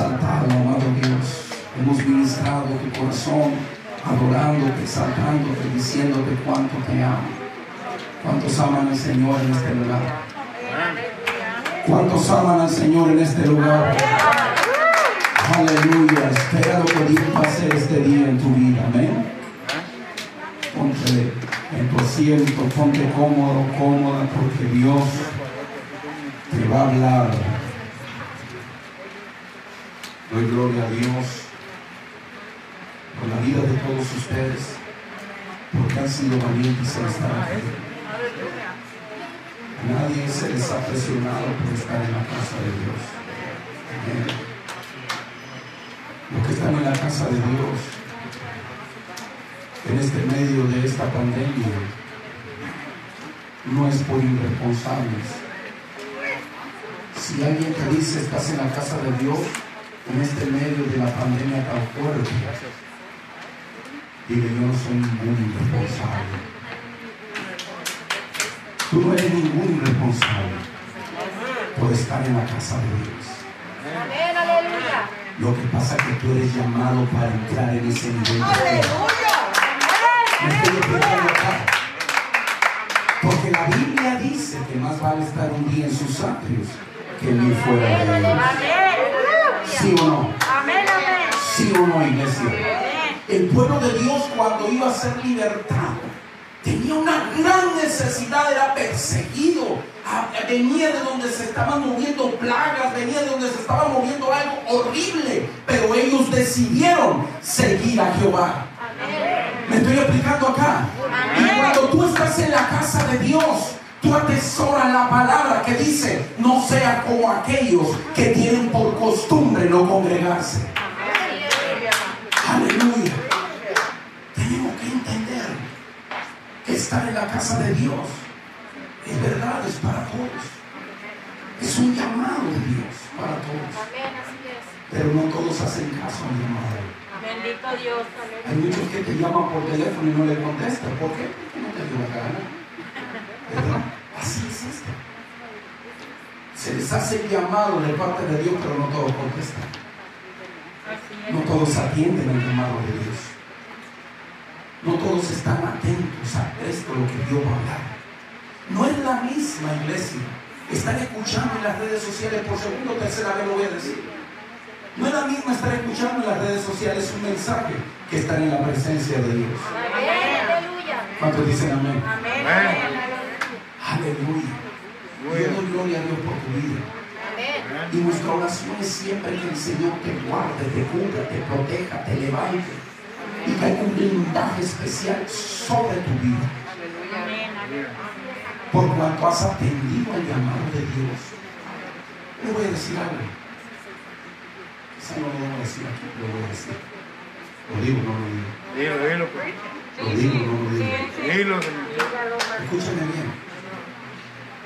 exaltado, amado Dios. Hemos ministrado tu corazón, adorándote, exaltándote, diciéndote cuánto te amo. ¿Cuántos aman al Señor en este lugar? ¿Cuántos aman al Señor en este lugar? Aleluya. Espera lo que Dios va a hacer este día en tu vida. Amén. Ponte en tu asiento, ponte cómodo, cómoda, porque Dios te va a hablar. Doy gloria a Dios por la vida de todos ustedes, porque han sido valientes en estar aquí. Nadie se les ha presionado por estar en la casa de Dios. Amén. Los que están en la casa de Dios, en este medio de esta pandemia, no es por irresponsables. Si alguien te dice estás en la casa de Dios, en este medio de la pandemia tan fuerte, dile yo no soy ningún irresponsable. Tú no eres ningún irresponsable por estar en la casa de Dios. Amén, aleluya. Lo que pasa es que tú eres llamado para entrar en ese nivel de acá. Porque la Biblia dice que más vale estar un día en sus atrios que mil fuera de ellos. ¿Sí o no? Amén, amén. ¿Sí o no, iglesia? El pueblo de Dios cuando iba a ser libertado tenía una gran necesidad, era perseguido, Ah, venía de donde se estaban moviendo plagas, venía de donde se estaba moviendo algo horrible, pero ellos decidieron seguir a Jehová. Me estoy explicando acá. Y cuando tú estás en la casa de Dios, tú atesoras la palabra que dice, no sea como aquellos que tienen por costumbre no congregarse. Aleluya. Tenemos que entender que estar en la casa de Dios es verdad, es para todos. Es un llamado de Dios para todos. Amén, así es. Pero no todos hacen caso al llamado. Bendito Dios. Hay muchos que te llaman por teléfono y no le contestan. ¿Por qué? Porque no te dio la gana. ¿Verdad? Así es esto. Se les hace el llamado de parte de Dios, pero no todos contestan. No todos atienden al llamado de Dios. No todos están atentos a esto, lo que Dios va a hablar. No es la misma iglesia. Están escuchando en las redes sociales, por segunda o tercera vez lo voy a decir. No es la misma estar escuchando en las redes sociales un mensaje que estar en la presencia de Dios. ¿Cuántos dicen amén? Amén, amén, Aleluya. Yo doy gloria a Dios por tu vida. amén. Y nuestra oración es siempre que el Señor te guarde, te cubra, te proteja, te levante. Y que haya un blindaje especial sobre tu vida. Por cuanto has atendido al llamado de Dios. Le voy a decir algo. Quizá no lo voy a decir aquí, pero lo voy a decir. Lo digo, no lo digo. Dilo, dilo, pues. Lo digo, no lo digo. Escúchame bien.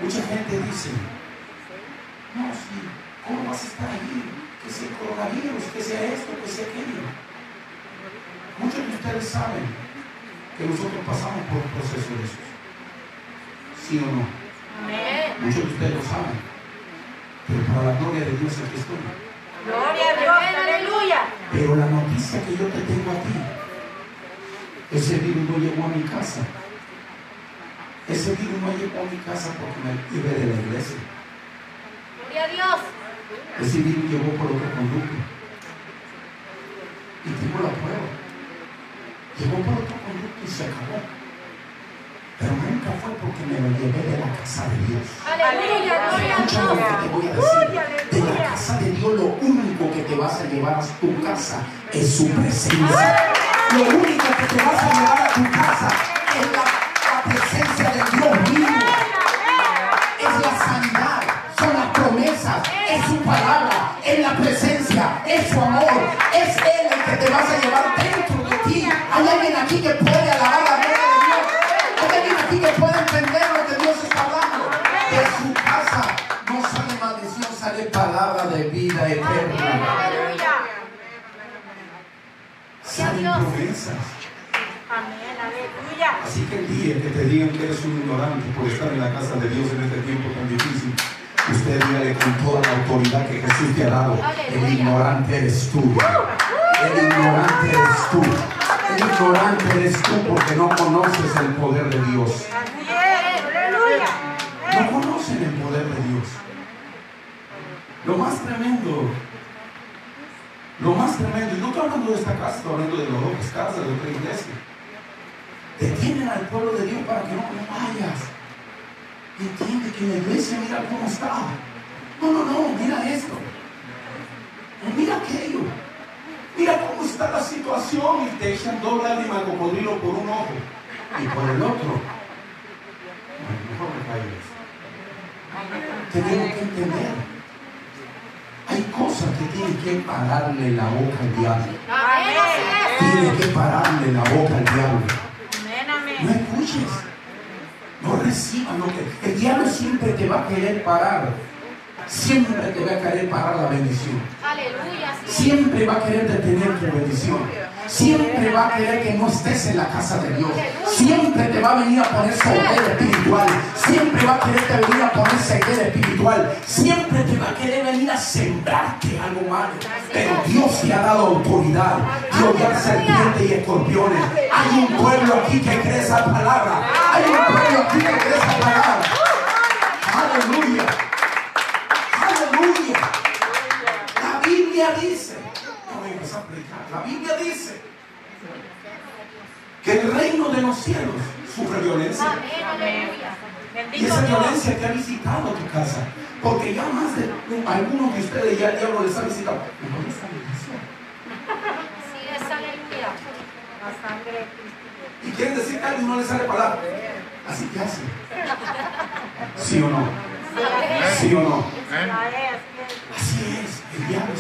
Mucha gente dice, no, sí, ¿cómo vas a estar ahí? Que sea coronavirus, que sea esto, que sea aquello. Muchos de ustedes saben que nosotros pasamos por un proceso de esos. ¿Sí o no? Muchos de ustedes lo saben. Pero para la gloria de Dios aquí estoy. Gloria a Dios, aleluya. Pero la noticia que yo te tengo a ti, ese virus no llegó a mi casa. Ese virus no llegó a mi casa porque me iba de la iglesia. Gloria a Dios. Ese virus llegó por otro conducto. Y tengo la prueba. Llegó por otro conducto y se acabó. Pero nunca fue porque me lo llevé de la casa de Dios. Aleluya, gloria a Escucha lo Dios. que te voy a decir. De la casa de Dios lo único que te vas a llevar a tu casa es su presencia. Lo único que te vas a llevar a tu casa es la, la presencia de Dios mismo. Es la sanidad, son las promesas, es su palabra, es la presencia, es su amor, es Él el que te vas a llevar dentro de ti. Hay alguien aquí que puede alabar la gloria de Dios. Hay alguien aquí que puede entender lo que Dios está hablando. De su casa no sale maldición, sale palabra de vida eterna. Salen promesas. Amén, aleluya. Así que el día que te digan que eres un ignorante por estar en la casa de Dios en este tiempo tan difícil, Usted dígale con toda la autoridad que Jesús te ha dado. El ignorante eres tú. El ignorante eres tú. El ignorante eres tú porque no conoces el poder de Dios. No conocen el poder de Dios. Lo más tremendo, lo más tremendo, y no estoy hablando de esta casa, estoy hablando de las otras casas, de otra iglesia. Detienen al pueblo de Dios para que no, vayas. Entiende que la iglesia mira cómo está. No, no, no, mira esto. Mira aquello. Mira cómo está la situación y te echan dos lágrimas de cocodrilo por un ojo y por el otro. Mejor me callo eso. Tenemos que entender. Hay cosas que tienen que pararle la boca al diablo. Tiene que pararle la boca al diablo. No escuches. No recibas lo que. El diablo siempre te va a querer parar. Siempre te va a querer parar la bendición. Siempre va a querer detener tu bendición. Siempre va a querer que no estés en la casa de Dios. Siempre te va a venir a poner ceguera espiritual. Siempre va a quererte venir a poner ceguera espiritual. Siempre te va a querer venir a sembrarte algo malo. Pero Dios te ha dado autoridad. Dios da serpientes y escorpiones. Hay un pueblo aquí que cree esa palabra. Hay un pueblo aquí que cree esa palabra. Aleluya. Aleluya. La Biblia dice, no voy a empezar a predicar, la Biblia dice que el reino de los cielos sufre violencia. Y esa violencia te ha visitado tu casa. Porque ya más de algunos de ustedes ya el diablo les ha visitado. ¿Dónde está la bendición? Así es, aleluya. La sangre de Cristo. Y quieren decir algo y no les sale palabra. Así que hace. ¿Sí o no? ¿Sí o no? Es. Así es,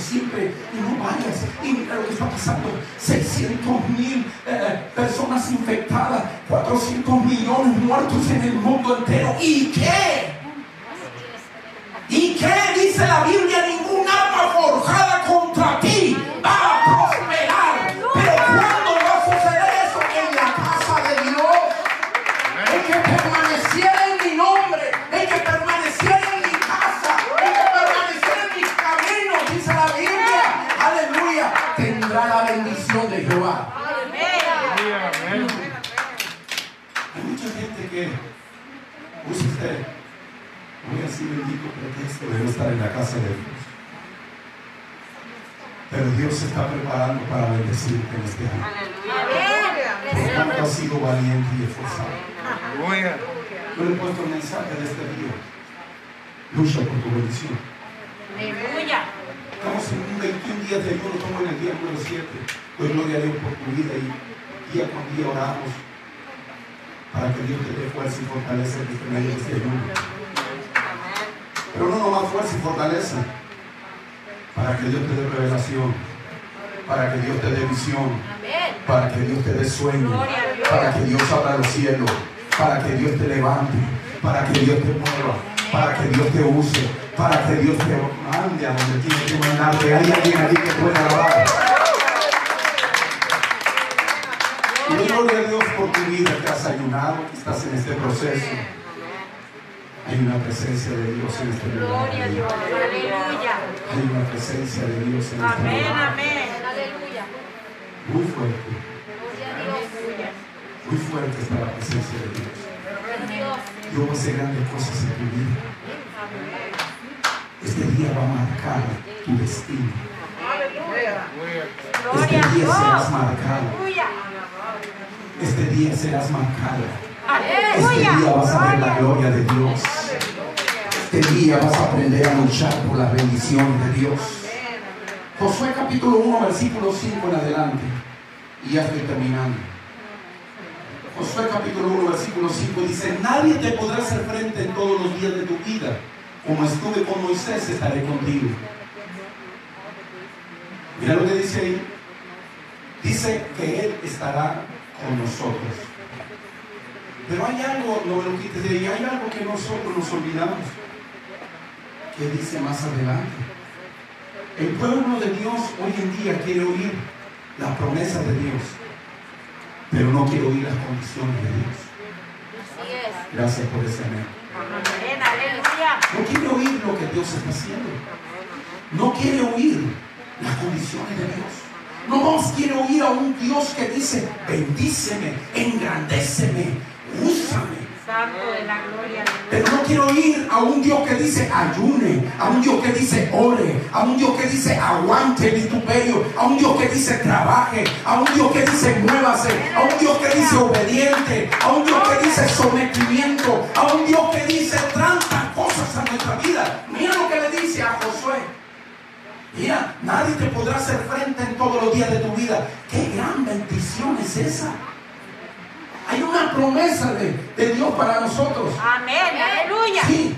siempre, y no vayas, y mira lo que está pasando, 600 mil eh, personas infectadas, 400 millones muertos en el mundo entero, ¿y qué? ¿Y qué dice la Biblia? Ningún arma forjada contra pretexto de no estar en la casa de Dios. Pero Dios se está preparando para bendecirte en este año. Por cuanto has sido valiente y esforzado. Yo le he puesto el mensaje de este día. Lucha por tu bendición. Aleluya. Estamos en un 21 días de ayuno, estamos en el día número 7. Doy gloria a Dios por tu vida y día con día oramos para que Dios te dé fuerza y fortaleza en este medio de este ayuno. Pero no nomás fuerza y fortaleza, para que Dios te dé revelación, para que Dios te dé visión, para que Dios te dé sueño, para que Dios abra los cielos, para que Dios te levante, para que Dios te mueva, para que Dios te use, para que Dios te mande a donde tiene que mandarte. Hay alguien aquí que pueda alabar. Y doy gloria a Dios por tu vida que has ayunado, que estás en este proceso. Hay una presencia de Dios en este lugar. Gloria a Dios. Aleluya. Hay una presencia de Dios en este Amén, lugar. amén. Aleluya. Muy fuerte, Gloria a Dios. muy fuerte está la presencia de Dios. Dios. Va a hacer grandes cosas en tu vida. Este día va a marcar tu destino. Aleluya. Este Gloria a día serás marcado. Aleluya. Este día serás marcado. Este día vas a ver la gloria de Dios. Este día vas a aprender a luchar por las bendiciones de Dios. Josué capítulo 1, versículo 5 en adelante. Y ya estoy terminando. Josué capítulo 1, versículo 5 dice, nadie te podrá hacer frente en todos los días de tu vida. Como estuve con Moisés, estaré contigo. Mira lo que dice ahí. Dice que Él estará con nosotros. Pero hay algo, no me lo quites de ahí, hay algo que nosotros nos olvidamos. Que dice más adelante. El pueblo de Dios hoy en día quiere oír la promesa de Dios, pero no quiere oír las condiciones de Dios. Gracias por ese amén. No quiere oír lo que Dios está haciendo. No quiere oír las condiciones de Dios. No más quiere oír a un Dios que dice, bendíceme, engrandéceme, úsame. Pero no quiero ir a un Dios que dice ayune, a un Dios que dice ore, a un Dios que dice aguante el vituperio, a un Dios que dice trabaje, a un Dios que dice muévase, a un Dios que dice obediente, a un Dios que dice sometimiento, a un Dios que dice tantas cosas a nuestra vida. Mira lo que le dice a Josué. Mira, nadie te podrá hacer frente en todos los días de tu vida. Qué gran bendición es esa. Hay una promesa de, de Dios para nosotros. Amén. Aleluya. Sí.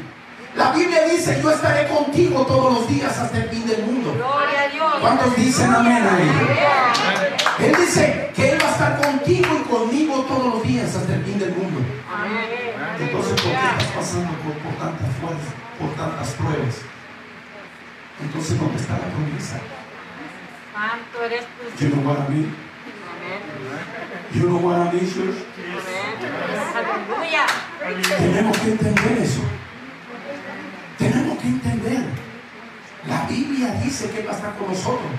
La Biblia dice, yo estaré contigo todos los días hasta el fin del mundo. Gloria a Dios. ¿Cuántos dicen amén a? Él dice que Él va a estar contigo y conmigo todos los días hasta el fin del mundo. Amén. Entonces, ¿por qué estás pasando por, por tantas fuerzas, por tantas pruebas? Entonces, ¿dónde está la promesa? Santo eres tú. Know what I mean? You know what I mean, church? Aleluya. Tenemos que entender eso. Tenemos que entender. La Biblia dice que Él va a estar con nosotros.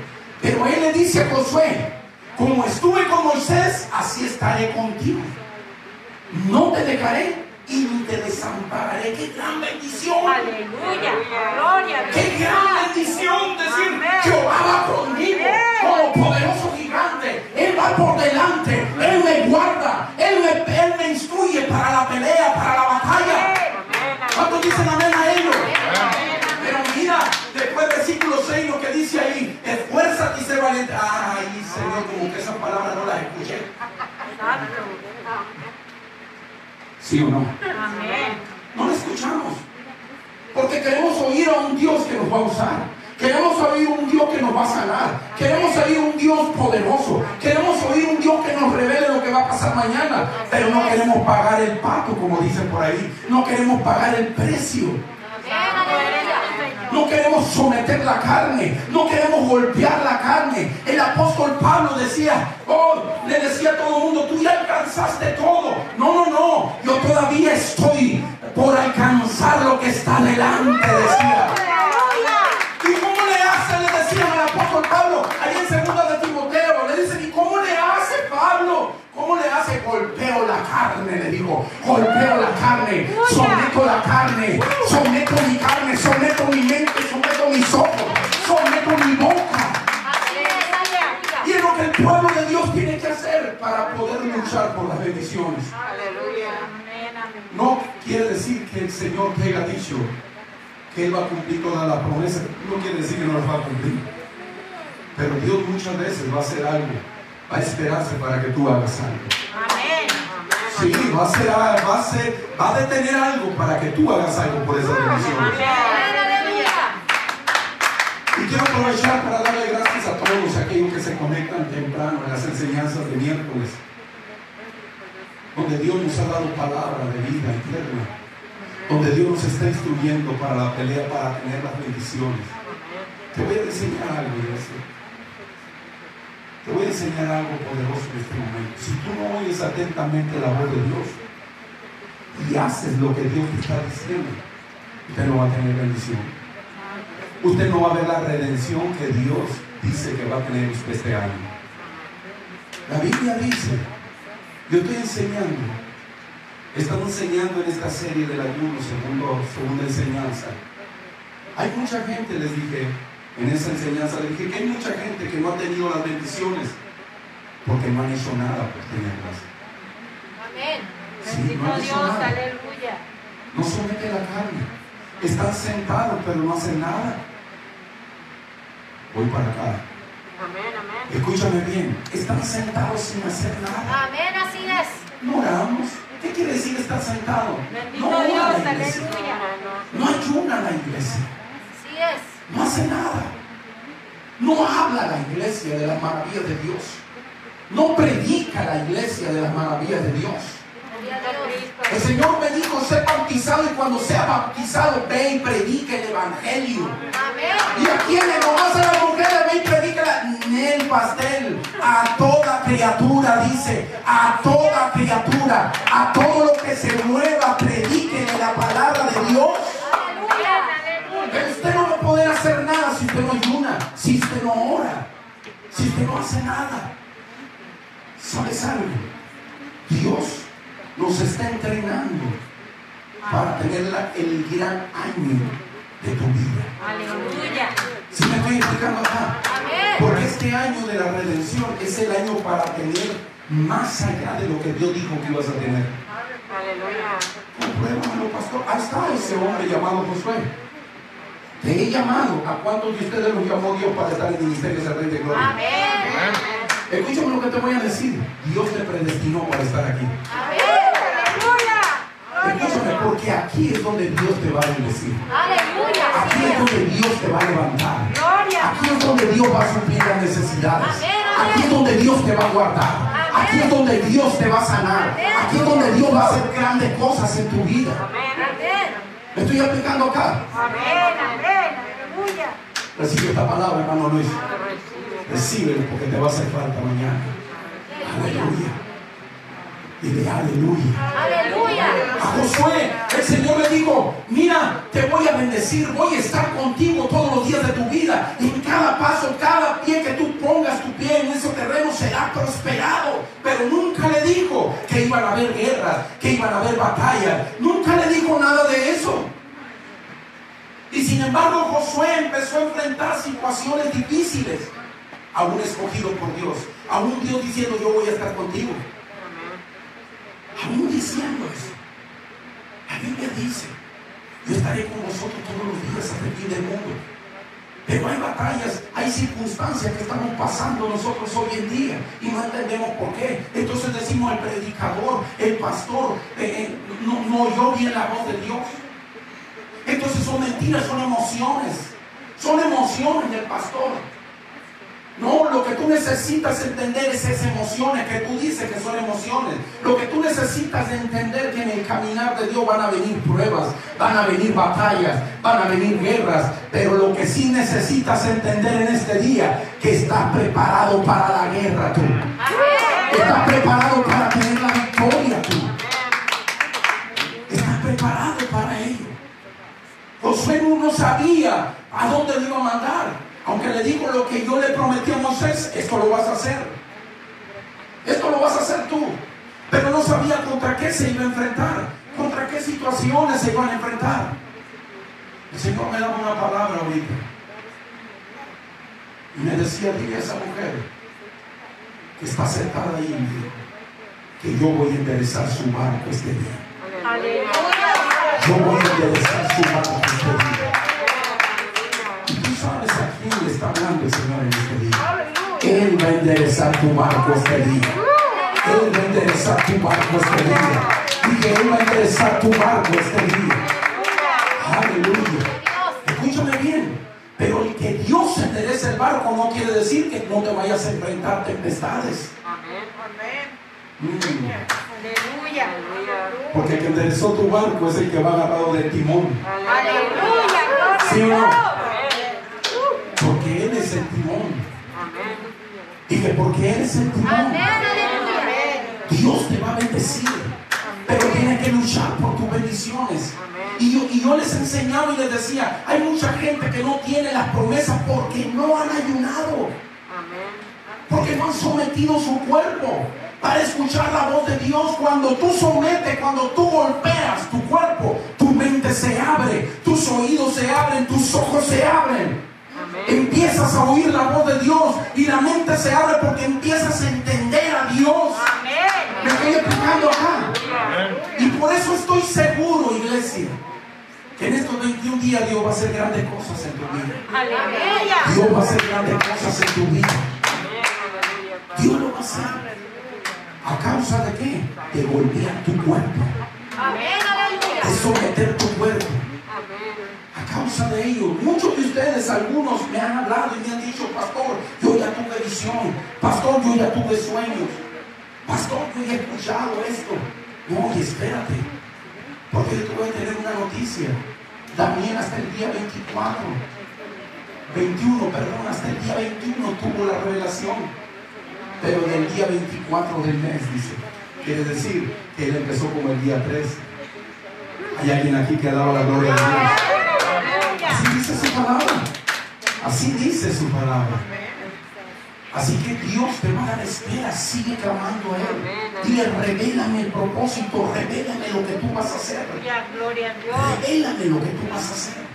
Pero Él le dice a Josué, como estuve con Moisés, así estaré contigo. No te dejaré y ni te desampararé. ¡Qué gran bendición! Aleluya. Gloria. ¡Qué gran bendición decir. Jehová va conmigo como poderoso va por delante, Él me guarda, Él me, Él me instruye para la pelea, para la batalla. ¿Cuántos dicen amén a ello? Pero mira, después del versículo 6 lo que dice ahí, esfuérzate y sé valiente. Ay, Señor, como que esa palabra no la escuché. ¿Sí o no? No la escuchamos. Porque queremos oír a un Dios que nos va a usar. Queremos oír un Dios que nos va a sanar. Queremos oír un Dios poderoso. Queremos oír un Dios que nos revele lo que va a pasar mañana. Pero no queremos pagar el pato, como dicen por ahí. No queremos pagar el precio. No queremos someter la carne, no queremos golpear la carne. El apóstol Pablo decía, oh, le decía a todo el mundo, tú ya alcanzaste todo. No, no, no, yo todavía estoy por alcanzar lo que está delante, decía. Pablo, ahí en segunda de Timoteo, le dicen, ¿y cómo le hace Pablo? ¿Cómo le hace? Golpeo la carne, le dijo, golpeo la carne, someto la carne, someto mi carne, someto mi mente, someto mis ojos, someto mi boca. Y es lo que el pueblo de Dios tiene que hacer para poder luchar por las bendiciones. No quiere decir que el Señor te haya dicho que Él va a cumplir todas las promesas. No quiere decir que no las va a cumplir. Pero Dios muchas veces va a hacer algo. Va a esperarse para que tú hagas algo. Amén. Sí, va a, hacer, va, a hacer- va a detener algo para que tú hagas algo por esas bendiciones. Amén. Aleluya. Y quiero aprovechar para darle gracias a todos aquellos que se conectan temprano en las enseñanzas de miércoles, donde Dios nos ha dado palabra de vida eterna, donde Dios nos está instruyendo para la pelea, para tener las bendiciones. Te voy a enseñar algo, iglesia. Te voy a enseñar algo poderoso en este momento. Si tú no oyes atentamente la voz de Dios y haces lo que Dios te está diciendo, usted no va a tener bendición. Usted no va a ver la redención que Dios dice que va a tener usted este año. La Biblia dice, yo estoy enseñando, estamos enseñando en esta serie del ayuno, segundo, segunda enseñanza. Hay mucha gente, les dije, en esa enseñanza, les dije que hay mucha gente que no ha tenido las bendiciones porque no han hecho nada por tenerlas. Amén. Sí, Bendito no hecho Dios. nada. Aleluya. No somete la carne. Están sentados pero no hacen nada. Voy para acá. Amén. Amén. Escúchame bien. Están sentados sin hacer nada. Amén. Así es. No oramos. ¿Qué quiere decir estar sentado? Bendito No Dios. Aleluya. No ayuna la iglesia. Así es. No hace nada. No habla la iglesia de las maravillas de Dios. No predica la iglesia de las maravillas de Dios. El Señor me dijo, sé bautizado y cuando sea bautizado, ve y predica el Evangelio. Amén. ¿Y a quiénes? Nomás a las mujeres, ve y predica en el pastel. A toda criatura, dice. A toda criatura. A todo lo que se mueva, prediquen la palabra de Dios. Aleluya puede hacer nada si usted no ayuna, si usted no ora, si usted no hace nada. ¿Sabes algo? Dios nos está entrenando para tener la, el gran año de tu vida. Aleluya. Si me estoy explicando acá, porque este año de la redención es el año para tener más allá de lo que Dios dijo que ibas a tener. Aleluya. Compruébalo, pastor. Ahí está ese hombre llamado Josué. Te he llamado. ¿A cuántos de ustedes los llamó Dios para estar en el ministerio del Rey de Gloria? Amén. Escúchame lo que te voy a decir. Dios te predestinó para estar aquí. Aleluya. Escúchame, porque aquí es donde Dios te va a bendecir. Aleluya. Aquí es donde Dios te va a levantar. Gloria. Aquí es donde Dios va a suplir las necesidades. Amén, amén. Aquí es donde Dios te va a guardar. Amén. Aquí es donde Dios te va a sanar. Amén. Aquí es donde Dios va a hacer grandes cosas en tu vida. Amén. ¿Me estoy explicando acá? Amén. Amén. Aleluya. Recibe esta palabra, hermano Luis. Recíbelo porque te va a hacer falta mañana. Aleluya. Dile aleluya. Aleluya. A Josué, el Señor le dijo, mira, te voy a bendecir, voy a estar contigo todos los días de tu vida. Y en cada paso, cada pie que tú pongas tu pie en ese terreno será prosperado. Pero nunca le dijo que iban a haber guerras, que iban a haber batallas. Nunca le dijo nada de eso. Y sin embargo Josué empezó a enfrentar situaciones difíciles, aún escogido por Dios, aún Dios diciendo yo voy a estar contigo. Aún diciendo eso. La Biblia dice, yo estaré con vosotros todos los días hasta el fin del mundo. Pero hay batallas, hay circunstancias que estamos pasando nosotros hoy en día y no entendemos por qué. Entonces decimos el predicador, el pastor, eh, eh, no, no oyó bien la voz de Dios. Entonces son mentiras, son emociones. Son emociones del pastor. No, lo que tú necesitas entender es esas emociones que tú dices que son emociones. Lo que tú necesitas entender que en el caminar de Dios van a venir pruebas, van a venir batallas, van a venir guerras. Pero lo que sí necesitas entender en este día, que estás preparado para la guerra tú. Estás preparado para tener la victoria tú. Estás preparado para ello. Josué no sabía a dónde le iba a mandar. Aunque le dijo lo que yo le prometí a Moisés, esto lo vas a hacer. Esto lo vas a hacer tú. Pero no sabía contra qué se iba a enfrentar, contra qué situaciones se iban a enfrentar. El Señor me daba una palabra ahorita. Y me decía, dile a esa mujer que está sentada ahí, que yo voy a enderezar su barco este día. Yo voy a enderezar su barco este día. Está hablando el Señor en este día. Él va a enderezar tu barco este día. Él va a enderezar tu barco este día. Dije, Él va a enderezar tu barco este día. Aleluya. Escúchame bien. Pero el que Dios enderece el barco no quiere decir que no te vayas a enfrentar tempestades. Mm. Aleluya. Porque el que enderezó tu barco es el que va agarrado del timón. Aleluya. ¿Sí o no? A Porque Él es el timón. Dije, porque Él es el timón. Dios te va a bendecir. Pero tienes que luchar por tus bendiciones. Y yo, y yo les enseñaba y les decía, hay mucha gente que no tiene las promesas porque no han ayunado. Porque no han sometido su cuerpo para escuchar la voz de Dios. Cuando tú sometes, cuando tú golpeas tu cuerpo, tu mente se abre, tus oídos se abren, tus ojos se abren. Empiezas a oír la voz de Dios y la mente se abre porque empiezas a entender a Dios. Me estoy explicando acá. Y por eso estoy seguro, iglesia, que en estos 21 días Dios va a hacer grandes cosas en tu vida. Dios va a hacer grandes cosas en tu vida. Dios lo va a hacer. ¿A causa de qué? De golpear tu cuerpo. De someter tu cuerpo. Causa de ello, muchos de ustedes, algunos me han hablado y me han dicho, pastor, yo ya tuve visión, pastor, yo ya tuve sueños, pastor, yo ya he escuchado esto. No, y espérate, porque yo te voy a tener una noticia. También hasta el día 24, 21, perdón, hasta el día 21 tuvo la revelación, pero del día 24 del mes, dice. Quiere decir que él empezó como el día 3. Hay alguien aquí que ha dado la gloria a Dios. Así dice su palabra. Así dice su palabra. Así que Dios te va a dar espera, sigue clamando a Él. Dile, revélame el propósito, revélame lo que tú vas a hacer. Revélame lo que tú vas a hacer.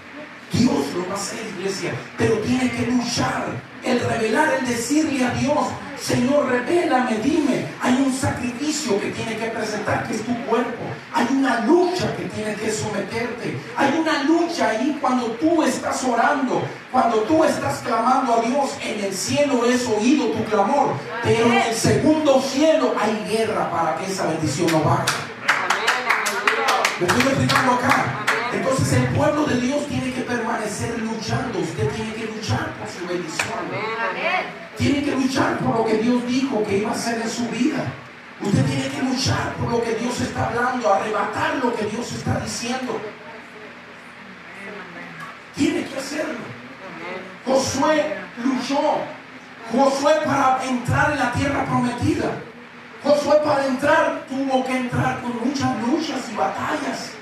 Dios lo va a hacer, iglesia, pero tiene que luchar. El revelar, el decirle a Dios, Señor, revélame, dime. Hay un sacrificio que tiene que presentar, que es tu cuerpo. Hay una lucha que tiene que someterte. Hay una lucha ahí cuando tú estás orando, cuando tú estás clamando a Dios. En el cielo es oído tu clamor, pero en el segundo cielo hay guerra para que esa bendición no baje. ¿Me estoy explicando acá? Entonces el pueblo de Dios tiene que permanecer luchando. Usted tiene que luchar por su bendición. Tiene que luchar por lo que Dios dijo que iba a hacer en su vida. Usted tiene que luchar por lo que Dios está hablando, arrebatar lo que Dios está diciendo. Tiene que hacerlo. Josué luchó. Josué para entrar en la tierra prometida. Josué para entrar tuvo que entrar con muchas luchas y batallas.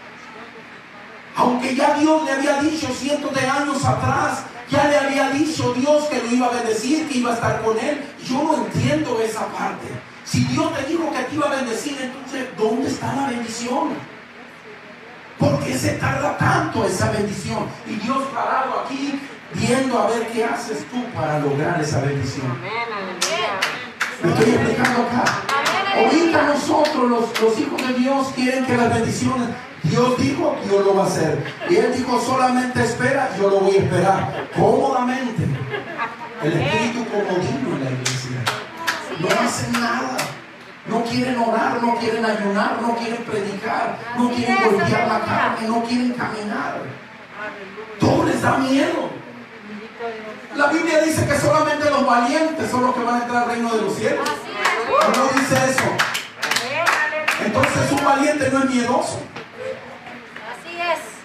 Aunque ya Dios le había dicho cientos de años atrás, ya le había dicho Dios que lo iba a bendecir, que iba a estar con él. Yo no entiendo esa parte. Si Dios te dijo que te iba a bendecir, entonces, ¿dónde está la bendición? ¿Por qué se tarda tanto esa bendición? Y Dios parado aquí viendo a ver qué haces tú para lograr esa bendición. Me estoy explicando acá. Ahorita nosotros, los, los hijos de Dios, quieren que las bendiciones Dios dijo, Dios lo va a hacer. Y Él dijo, solamente espera, yo lo voy a esperar. Cómodamente. El espíritu comodino en la iglesia. No hacen nada. No quieren orar, no quieren ayunar, no quieren predicar, no quieren golpear la carne, no quieren caminar. Todo les da miedo. La Biblia dice que solamente los valientes son los que van a entrar al reino de los cielos. No dice eso. Entonces un valiente no es miedoso.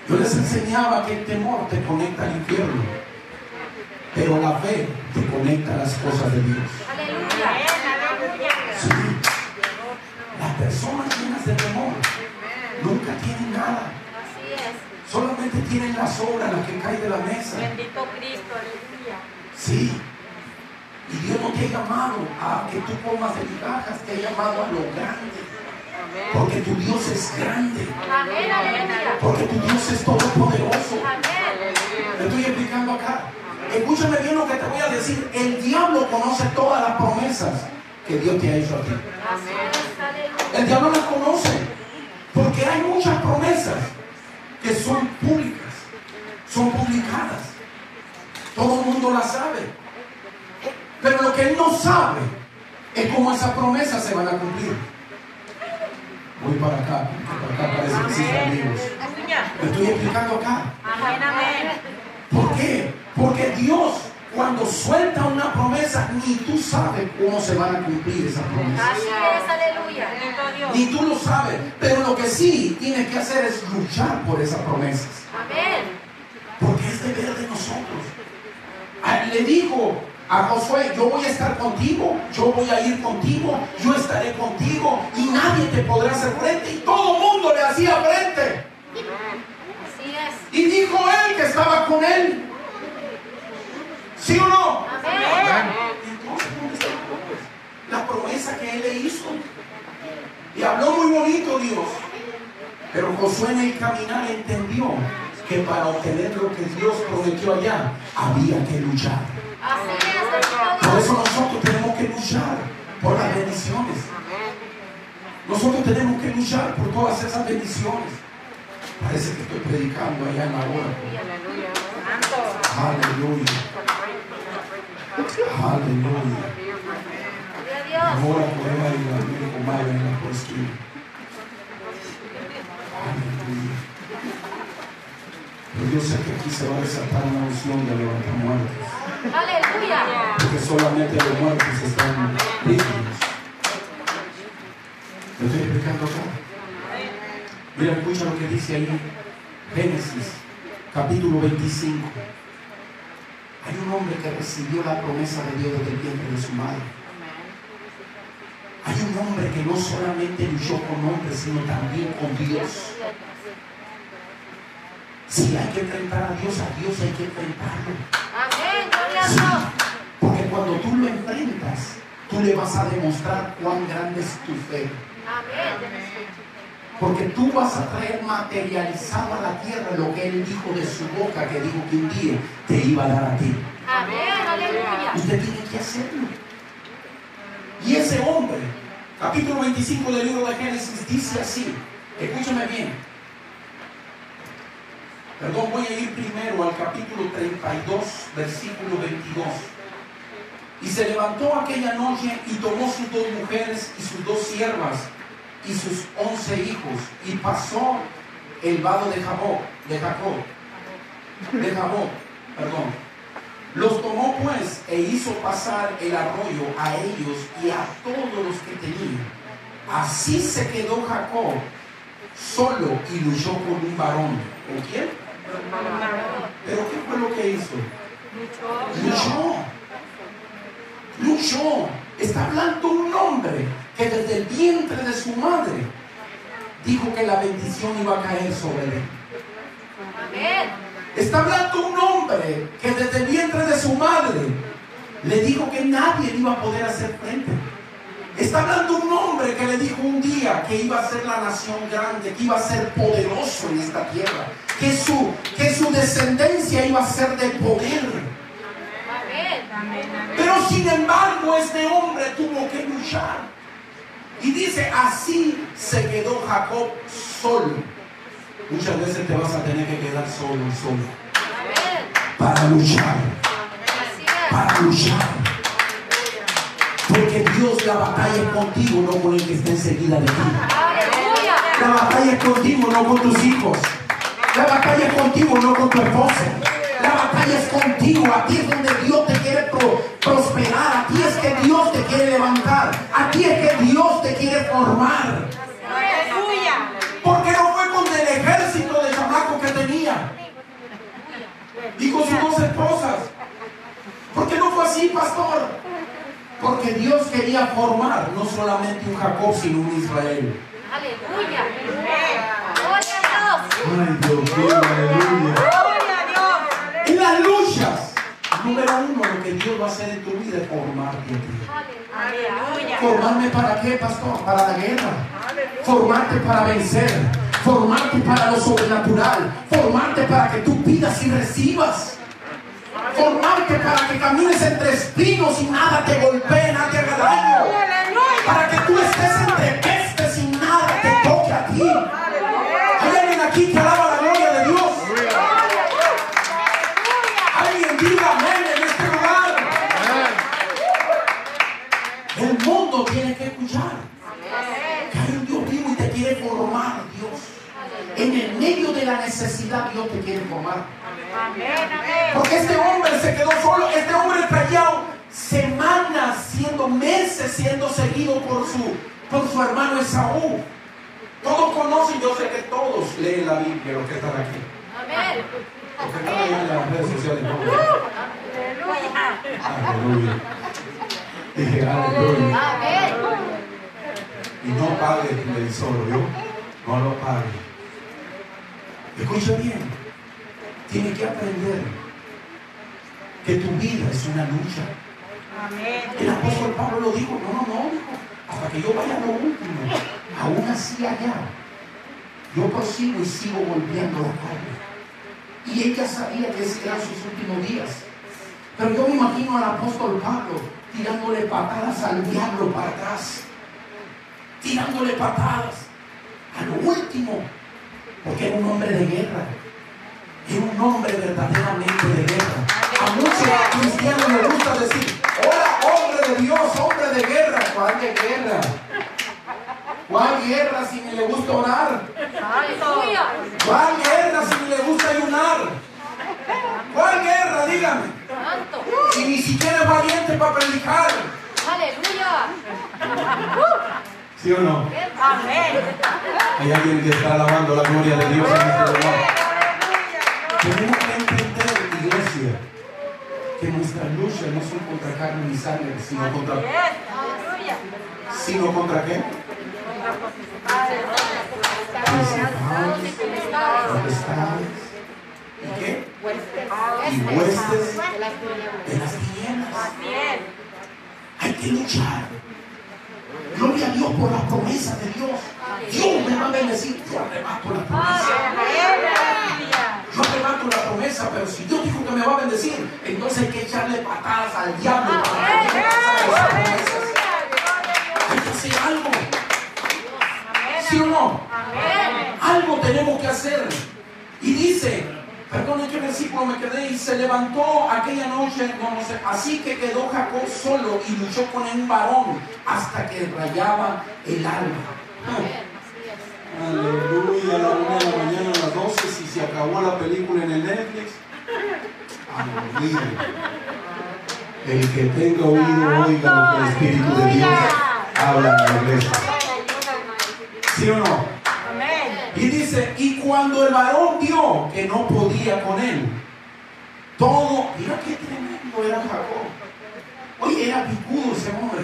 Yo les enseñaba que el temor te conecta al infierno, pero la fe te conecta a las cosas de Dios. Sí. Las personas llenas de temor nunca tienen nada. Solamente tienen la sobra, la que cae de la mesa. Bendito Cristo, aleluya. Sí. Y Dios no te ha llamado a que tú comas de migajas, te ha llamado a lo grande. Porque tu Dios es grande. Porque tu Dios es todopoderoso. Me estoy explicando acá. Escúchame bien lo que te voy a decir. El diablo conoce todas las promesas que Dios te ha hecho a ti. El diablo las conoce. Porque hay muchas promesas que son públicas. Son publicadas. Todo el mundo las sabe. Pero lo que él no sabe es cómo esas promesas se van a cumplir. Voy para acá, para acá parece que sí amigos. Me estoy explicando acá. ¿Por qué? Porque Dios cuando suelta una promesa, ni tú sabes cómo se van a cumplir esas promesas. Así es, aleluya. Ni tú lo sabes. Pero lo que sí tienes que hacer es luchar por esas promesas. Amén. Porque es deber de nosotros. Le dijo a Josué, yo voy a estar contigo, yo voy a ir contigo, yo estaré contigo y nadie te podrá hacer frente. Y todo el mundo le hacía frente. Así es. Y dijo él que estaba con él. ¿Sí o no? Amén. Entonces, ¿dónde está la promesa que él le hizo? Y habló muy bonito Dios. Pero Josué en el caminar entendió que para obtener lo que Dios prometió allá, había que luchar. Por eso nosotros tenemos que luchar por las bendiciones. Nosotros tenemos que luchar por todas esas bendiciones. Parece que estoy predicando allá en la hora. Aleluya. Aleluya. Ahora podemos ir a la comadre en la postura. Aleluya. Pero yo sé que aquí se va a desatar una unción de levantar muertos. Aleluya. Porque solamente los muertos están dignos. ¿Me estoy explicando acá? Mira, escucha lo que dice ahí. Génesis, capítulo 25. Hombre que recibió la promesa de Dios desde el vientre de su madre. Hay un hombre que no solamente luchó con hombres, sino también con Dios. Si hay que enfrentar a Dios, a Dios hay que enfrentarlo. Amén, gloria. Porque cuando tú lo enfrentas, tú le vas a demostrar cuán grande es tu fe. Amén. Porque tú vas a traer materializado a la tierra lo que Él dijo de su boca, que dijo que un día te iba a dar a ti. Usted tiene que hacerlo. Y ese hombre, capítulo 25 del libro de Génesis, dice así, escúchame bien. Perdón, voy a ir primero al capítulo 32, versículo 22. Y se levantó aquella noche y tomó sus dos mujeres y sus dos siervas y sus once hijos y pasó el vado de Jacob, de Jacob, de Jacob, perdón. Los tomó pues e hizo pasar el arroyo a ellos y a todos los que tenían. Así se quedó Jacob solo y luchó con un varón. ¿Con quién? ¿Pero qué fue lo que hizo? Luchó. Luchó. Está hablando un hombre que desde el vientre de su madre dijo que la bendición iba a caer sobre él. Amén. Está hablando un hombre que desde el vientre de su madre le dijo que nadie le iba a poder hacer frente. Está hablando un hombre que le dijo un día que iba a ser la nación grande, que iba a ser poderoso en esta tierra, que su, que su descendencia iba a ser de poder. Pero sin embargo este hombre tuvo que luchar. Y dice, así se quedó Jacob solo. Muchas veces te vas a tener que quedar solo, solo. Para luchar, para luchar. Porque Dios la batalla es contigo, no con el que está enseguida de ti. La batalla es contigo, no con tus hijos. La batalla es contigo, no con tu esposa. La batalla es contigo. Aquí es donde Dios te quiere pro- prosperar. Aquí es que Dios te quiere levantar. Aquí es que Dios te quiere formar. Aleluya. Porque no fue con el ejército de chamaco que tenía. Y con sus dos esposas. Porque no fue así, pastor. Porque Dios quería formar no solamente un Jacob, sino un Israel. Aleluya. Gloria a Dios. Ay, Dios aleluya. Gloria a Dios. En las luchas, número uno, lo que Dios va a hacer en tu vida es formarte a ti. Aleluya. ¿Formarme para qué, pastor? Para la guerra. Formarte para vencer. Formarte para lo sobrenatural. Formarte para que tú pidas y recibas. Formarte para que camines entre espinos y nada te golpee, nada te haga daño. Para que tú estés entre te quiere formar. Amén, amén. Porque este hombre se quedó solo. Este hombre traía semanas, siendo meses, siendo seguido por su, por su hermano Esaú. Todos conocen, yo sé que todos leen la Biblia, los que están aquí. Amén. Los que están allá en las redes sociales. no. Aleluya. Dije, aleluya. Y no pague el televisor, ¿yo? No lo pague. Escucha bien. Tiene que aprender que tu vida es una lucha. Amén. El apóstol Pablo lo dijo, no, no, no, dijo, hasta que yo vaya a lo último, aún así allá, yo prosigo y sigo volviendo la carne. Y ella sabía que esos eran sus últimos días. Pero yo me imagino al apóstol Pablo tirándole patadas al diablo para atrás, tirándole patadas a lo último, porque era un hombre de guerra. Era un hombre verdaderamente de guerra. A muchos cristianos les gusta decir, hola, hombre de Dios, hombre de guerra. ¿Cuál de guerra? ¿Cuál guerra si ni le gusta orar? Aleluya. ¿Cuál guerra si ni le gusta ayunar? ¿Cuál guerra? Dígame. Santo. Si ni siquiera es valiente para predicar. Aleluya. ¿Sí o no? Amén. Hay alguien que está alabando la gloria de Dios en este lugar. Tenemos que entender, iglesia, que nuestras luchas no son contra carne ni sangre, sino contra, sino contra qué? Principados. ¿Y qué? y huestes de las tinieblas. Hay que luchar. Gloria a Dios por las promesas de Dios. Dios me va a bendecir. Yo arrebato la promesa. La promesa, pero si Dios dijo que me va a bendecir, entonces hay que echarle patadas al diablo para que no. Hay que hacer algo. ¿Sí o no? Algo tenemos que hacer. Y dice, perdón, en qué versículo me quedé, y se levantó aquella noche, no, no sé, así que quedó Jacob solo y luchó con un varón hasta que rayaba el alma. Amén. Aleluya, a la una de la mañana, a las 12, si se acabó la película en el Netflix. Aleluya. El que tenga oído, oiga lo que el Espíritu de Dios habla en la iglesia. ¿Sí o no? Amén. Y dice, y cuando el varón vio que no podía con él, todo, mira qué tremendo era Jacob. Oye, era picudo ese hombre,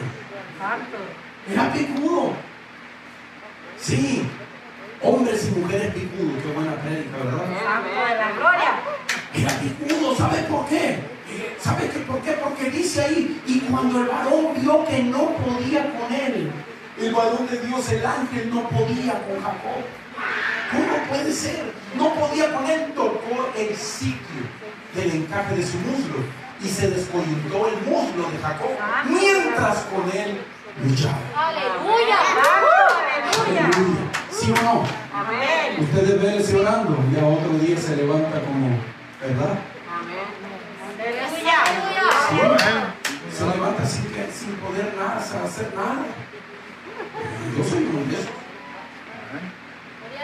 era picudo. Sí, hombres y mujeres picudos, qué buena prédica, ¿verdad? La gloria. Era picudo, ¿sabes por qué? ¿Sabes qué por qué? Porque dice ahí, y cuando el varón vio que no podía con él, el varón de Dios, el ángel, no podía con Jacob. ¿Cómo puede ser? No podía con él, tocó el sitio del encaje de su muslo y se descoyuntó el muslo de Jacob mientras con él luchaba. Aleluya. Aleluya. ¿Sí o no? Amén. Ustedes ven ese orando y a otro día se levanta como, ¿verdad? Aleluya. Se levanta sin, poder nada, sin hacer nada. Yo soy. Gloria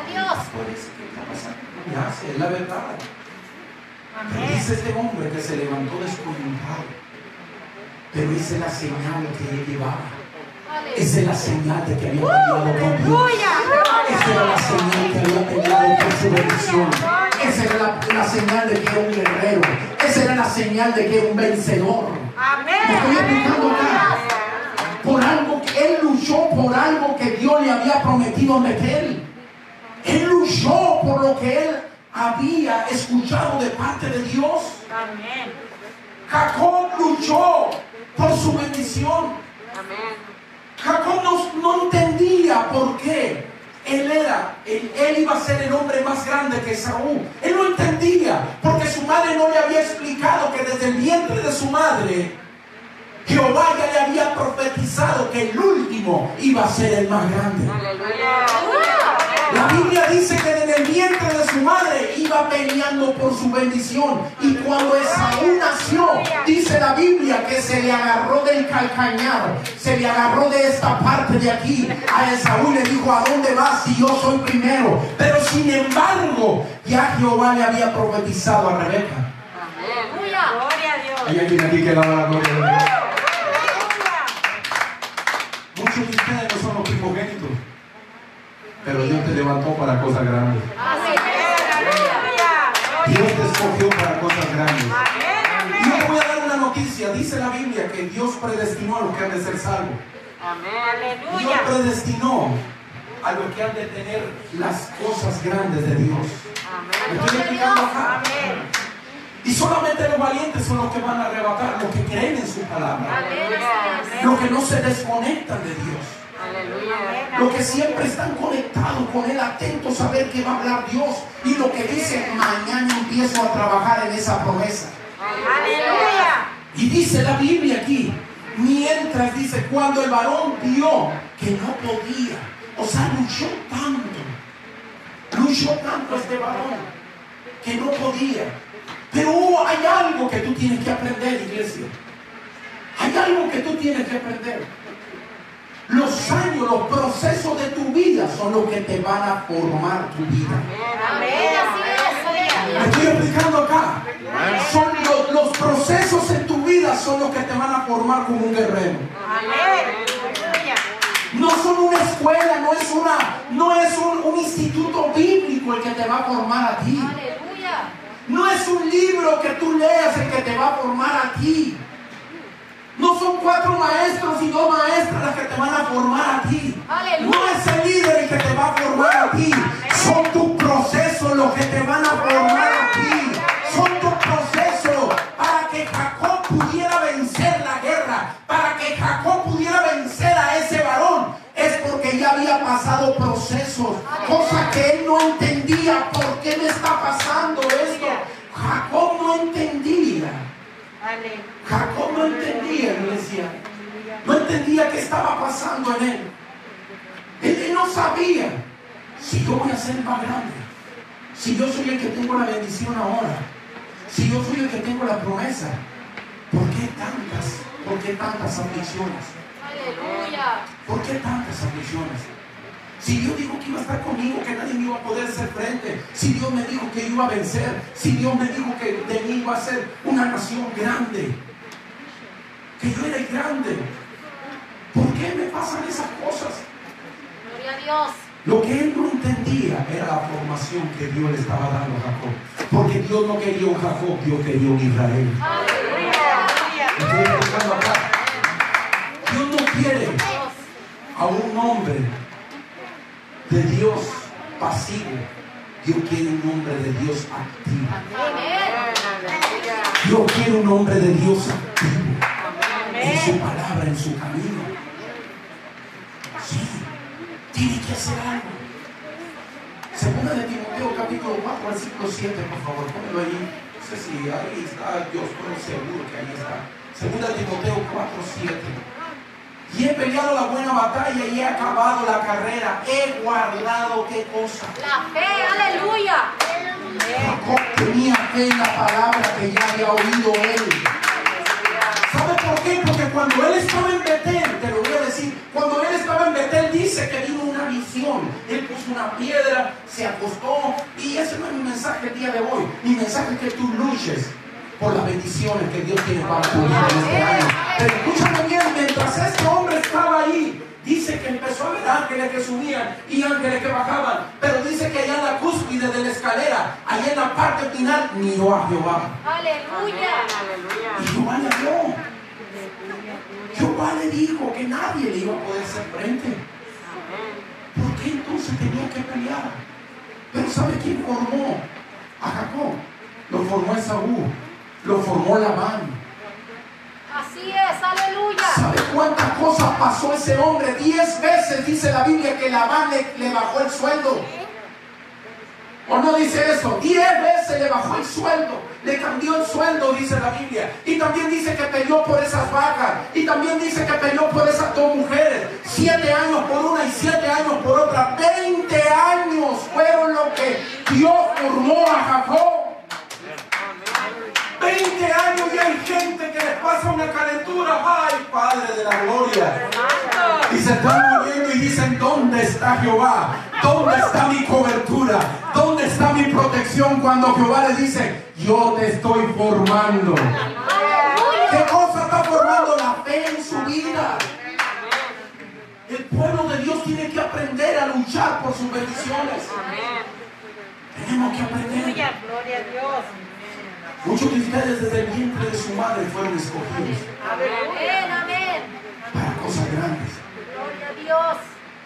a Dios. Por eso, ¿qué está pasando? Me hace, es la verdad. Amén. dice este hombre que se levantó descoyuntado. Pero es la señal que él llevaba. Esa es la señal de que había cambiado con Dios. Esa era la señal que había peleado por su bendición. Esa era la, la señal de que era un guerrero. Esa era la señal de que era un vencedor. Amén. Me estoy explicando acá. Por algo que él luchó por algo que Dios le había prometido meter. Él luchó por lo que él había escuchado de parte de Dios. Amén. Jacob luchó por su bendición. Jacob no, entendía por qué él era, él, él iba a ser el hombre más grande que Saúl. Él no entendía porque su madre no le había explicado que desde el vientre de su madre Jehová ya le había profetizado que el último iba a ser el más grande. La Biblia dice que desde el vientre de su madre iba peleando por su bendición. Y cuando Esaú nació, dice la Biblia que se le agarró del calcañar, se le agarró de esta parte de aquí. A Esaú le dijo, ¿a dónde vas si yo soy primero? Pero sin embargo, ya Jehová le había profetizado a Rebeca. Aleluya. Gloria a Dios. Hay alguien aquí que la gloria de Dios. Aleluya. Muchos de ustedes no son los primogénitos, pero Dios te levantó para cosas grandes. Dios te escogió para cosas grandes. Y yo te voy a dar una noticia. Dice la Biblia que Dios predestinó a los que han de ser salvos. Dios predestinó a los que han de tener las cosas grandes de Dios. ¿Me estoy explicando acá? Y solamente los valientes son los que van a arrebatar, los que creen en su palabra. Los que no se desconectan de Dios. Los que siempre están conectados con Él, atentos a ver qué va a hablar Dios. Y lo que dice, mañana empiezo a trabajar en esa promesa. Aleluya. Y dice la Biblia aquí, mientras dice, cuando el varón vio que no podía, o sea, luchó tanto, luchó tanto este varón, que no podía. Pero hay algo que tú tienes que aprender, iglesia. Hay algo que tú tienes que aprender. Los años, los procesos de tu vida son los que te van a formar tu vida. Amén. Estoy explicando acá. Son los, los procesos en tu vida son los que te van a formar como un guerrero. Amén. No son una escuela, no es una, no es un, un instituto bíblico el que te va a formar a ti. No es un libro que tú leas el que te va a formar a ti. No son cuatro maestros y dos maestras las que te van a ser una nación grande. Que yo era el grande. ¿Por qué me pasan esas cosas? Gloria a Dios. Lo que él no entendía era la formación que Dios le estaba dando a Jacob. Porque Dios no quería un Jacob, Dios quería un Israel. Estoy acá. Dios no quiere a un hombre de Dios pasivo. Dios quiere un hombre de Dios activo. Dios quiere un hombre de Dios activo. En su palabra, en su camino. Sí, tiene que hacer algo. Segunda de Timoteo capítulo 4, versículo 7, por favor, póngalo ahí. No sé si ahí está, yo estoy seguro que ahí está. Segunda de Timoteo 4, 7. Y he peleado la buena batalla y he acabado la carrera. He guardado qué cosa. La fe. Aleluya. Jacob tenía fe en la palabra que ya había oído él. ¿Sabe por qué? Porque cuando él estaba en Betel, te lo voy a decir, cuando él estaba en Betel dice que vino una visión. Él puso una piedra, se acostó y ese no es mi mensaje el día de hoy. Mi mensaje es que tú luches por las bendiciones que Dios tiene para tu vida en este año. Pero escúchame bien, mientras este hombre estaba ahí, dice que empezó a ver ángeles que subían y ángeles que bajaban. Pero dice que allá en la cúspide de la escalera, allá en la parte final, miró a Jehová. Aleluya. Y Jehová le habló. Jehová le dijo que nadie le iba a poder hacer frente. ¿Por qué entonces tenía que pelear? Pero ¿sabe quién formó a Jacob? Lo formó Esaú. Lo formó Labán. Así es. Aleluya. ¿Sabe cuántas cosas pasó ese hombre? Diez veces dice la Biblia que Labán le, le bajó el sueldo. ¿O no dice eso? Diez veces le bajó el sueldo. Le cambió el sueldo, dice la Biblia. Y también dice que peleó por esas vacas. Y también dice que peleó por esas dos mujeres. Siete años por una y siete años por otra. Veinte años fueron lo que Dios formó a Jacob. 20 años y hay gente que les pasa una calentura. Ay, Padre de la Gloria. Y se están muriendo y dicen, ¿dónde está Jehová? ¿Dónde está mi cobertura? ¿Dónde está mi protección? Cuando Jehová le dice, yo te estoy formando. ¿Qué cosa está formando la fe en su vida? El pueblo de Dios tiene que aprender a luchar por sus bendiciones. Tenemos que aprender. Gloria a Dios. Muchos de ustedes desde el vientre de su madre fueron escogidos Amén. Amén. para cosas grandes. Gloria a Dios.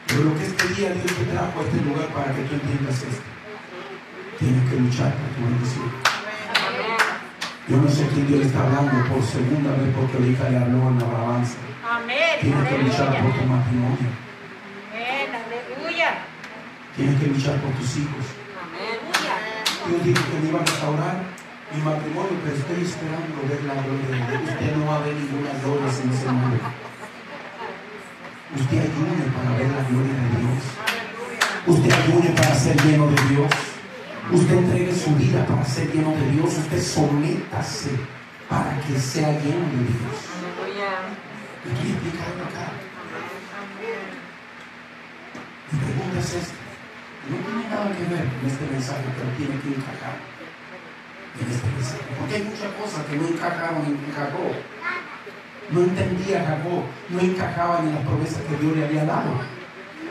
Pero lo que este día Dios te trajo a este lugar para que tú entiendas esto. Tienes que luchar por tu bendición. Yo no sé quién Dios le está hablando por segunda vez porque la hija le habló en la alabanza. Amén. Tienes que luchar por tu matrimonio. Amén. Aleluya. Tienes que luchar por tus hijos. Aleluya. Dios dijo que me iba a restaurar mi matrimonio, pero estoy esperando ver la gloria de Dios. Usted no va a ver ninguna gloria sin ese mundo. Usted ayude para ver la gloria de Dios. Usted ayude para ser lleno de Dios. Usted entregue su vida para ser lleno de Dios. Usted sométase para que sea lleno de Dios. ¿Me estoy explicando acá? Mi pregunta es esta. No tiene nada que ver con este mensaje, pero tiene que encajar en este. Porque hay muchas cosas que no encajaron en Jacob. No entendía Jacob, no encajaban en las promesas que Dios le había dado.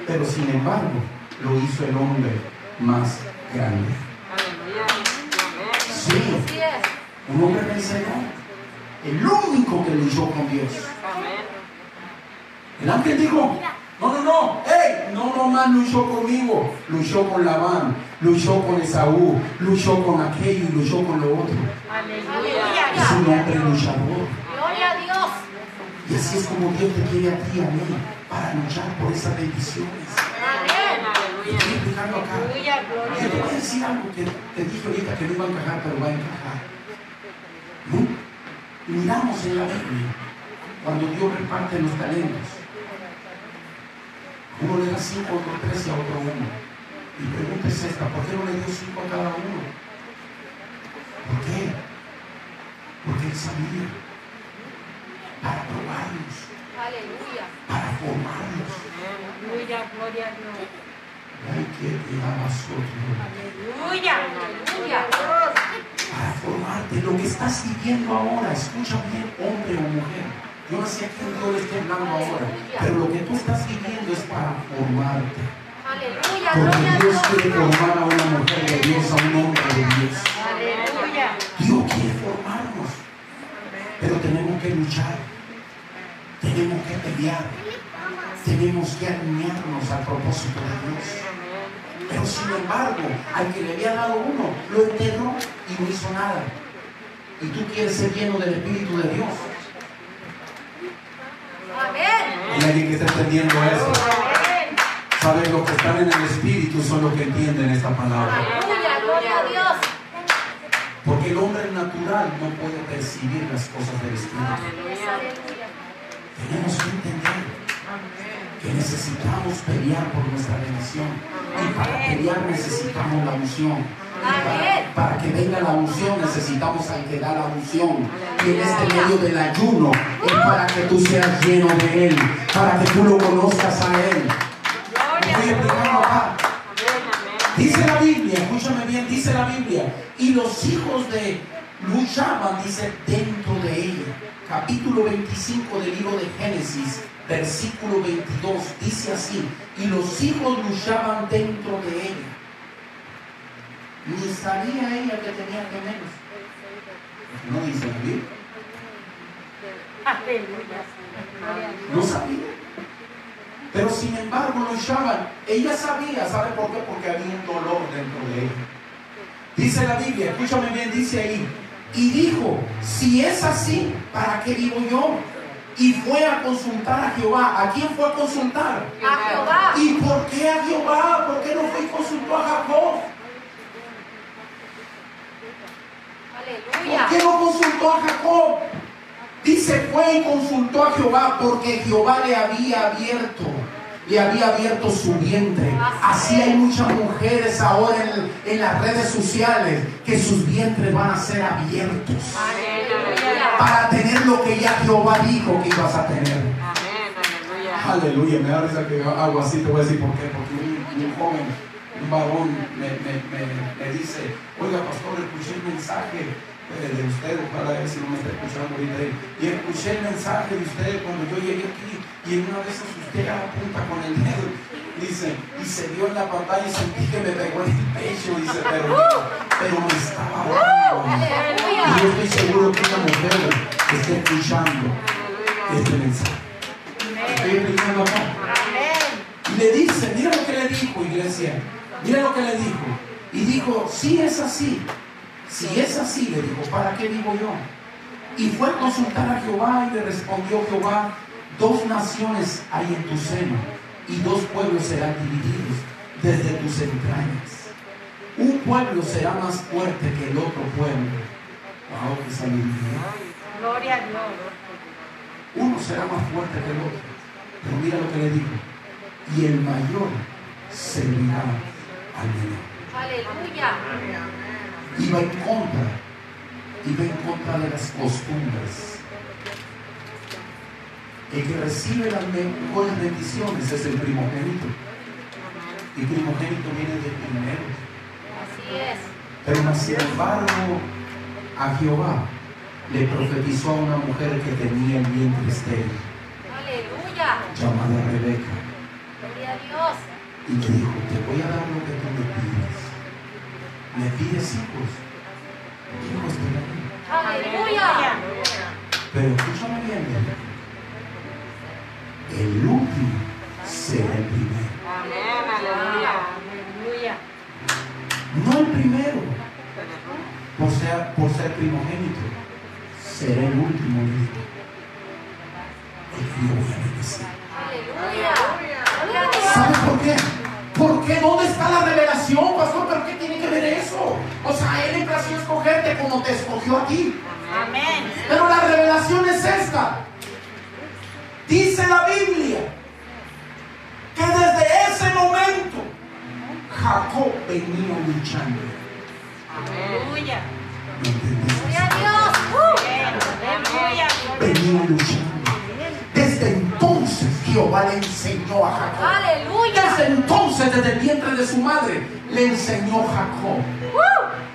Pero sin embargo, lo hizo el hombre más grande. Sí, un hombre enseñó. El único que luchó con Dios. El ángel dijo, no, no, no, hey, no nomás luchó conmigo, luchó con Labán, luchó con Esaú, luchó con aquello y luchó con lo otro. Aleluya. Es un hombre luchador. Gloria a Dios. Y así es como Dios te quiere a ti a mí, para luchar por esas bendiciones. Estoy acá. Aleluya, gloria Yo te voy a decir algo que te dije ahorita que no iba a encajar, pero va a encajar. ¿No? Miramos en la Biblia cuando Dios reparte los talentos. Uno le da cinco, otro tres y a otro uno. Y pregunta es esta, ¿por qué no le dio cinco a cada uno? ¿Por qué? Porque Él sabía. Para probarlos, Aleluya. para formarlos. Aleluya, gloria a Dios. Ay, que amas otro. Aleluya, Aleluya. para formarte. Lo que estás viviendo ahora, escucha bien, hombre o mujer. Yo no sé a quién Dios le hablando ahora, pero lo que tú estás viviendo es para formarte. Aleluya, Porque Dios Dios. quiere formar a una mujer de Dios, a un hombre de Dios. Aleluya. Dios quiere formarnos, pero tenemos que luchar, tenemos que pelear, tenemos que alinearnos al propósito de Dios. Pero sin embargo, al que le había dado uno, lo enterró y no hizo nada. Y tú quieres ser lleno del Espíritu de Dios. Amén. Hay alguien que está entendiendo eso. Amén. Saben, los que están en el Espíritu son los que entienden esta palabra. Porque el hombre natural no puede percibir las cosas del Espíritu. Aleluya. Tenemos que entender que necesitamos pelear por nuestra bendición. Y para pelear necesitamos la unción. Para, para que venga la unción necesitamos al que da la unción. Y en este medio del ayuno es para que tú seas lleno de Él. Para que tú lo conozcas a Él. Estoy explicando acá. Dice la Biblia, escúchame bien, dice la Biblia. Y los hijos de luchaban, dice, dentro de ella. Capítulo 25 del libro de Génesis, versículo 22, dice así. Y los hijos luchaban dentro de ella. Ni sabía ella que tenía gemelos. No dice la Biblia. No sabía. Pero sin embargo luchaban. Ella sabía, ¿sabe por qué? Porque había un dolor dentro de ella. Dice la Biblia, escúchame bien, dice ahí. Y dijo, si es así, ¿para qué vivo yo? Y fue a consultar a Jehová. ¿A quién fue a consultar? A Jehová. ¿Y por qué a Jehová? ¿Por qué no fue y consultó a Jacob? ¿Por qué no consultó a Jacob? Dice, fue y consultó a Jehová porque Jehová le había abierto, le había abierto su vientre. Así hay muchas mujeres ahora en, en las redes sociales que sus vientres van a ser abiertos para tener lo que ya Jehová dijo que ibas a tener. Aleluya, me da risa que hago así, te voy a decir por qué. Porque un, un joven, un varón me, me- me- me dice, oiga pastor, escuché el mensaje de usted, ojalá ver si no me está escuchando ahorita. Y escuché el mensaje de usted cuando yo llegué aquí y en una de esas usted apunta con el dedo. Dice, y se vio en la pantalla y sentí que me pegó en el pecho. Dice, pero, pero me estaba hablando. Y yo estoy seguro que una mujer está escuchando este mensaje. Estoy explicando acá. Amén. Y le dice, mira lo que le dijo, iglesia. Mira lo que le dijo. Y dijo, si es así, si es así, le dijo, ¿para qué vivo yo? Y fue a consultar a Jehová y le respondió Jehová, dos naciones hay en tu seno y dos pueblos serán divididos desde tus entrañas. Un pueblo será más fuerte que el otro pueblo. Wow, qué sabiduría. Gloria a Dios. Uno será más fuerte que el otro. Pero mira lo que le dijo. Y el mayor servirá al menor. Aleluya. Iba en contra. Iba en contra de las costumbres. El que recibe las mejores bendiciones es el primogénito. Y primogénito viene del primero. Así es. Pero más sin embargo, a Jehová le profetizó a una mujer que tenía el vientre estéril, Aleluya. llamada Rebeca. Gloria a Dios. Y le dijo, te voy a dar lo que tú me pides. ¿Me pides hijos? Hijos te daré. Aleluya. Pero escúchame bien, bien. El último será el primero. Aleluya. No el primero, por ser, por ser primogénito, será el último hijo. El que yo voy a bendecir. Aleluya. ¿Sabes por qué? ¿Por qué? ¿En dónde está la revelación, pastor? ¿Pero qué tiene que ver eso? O sea, Él le plació escogerte como te escogió a ti. Amén. Pero la revelación es esta. Dice la Biblia que desde ese momento Jacob venía luchando. Aleluya. Gloria a Dios. Jehová le enseñó a Jacob. Aleluya. Desde entonces, desde el vientre de su madre, le enseñó Jacob.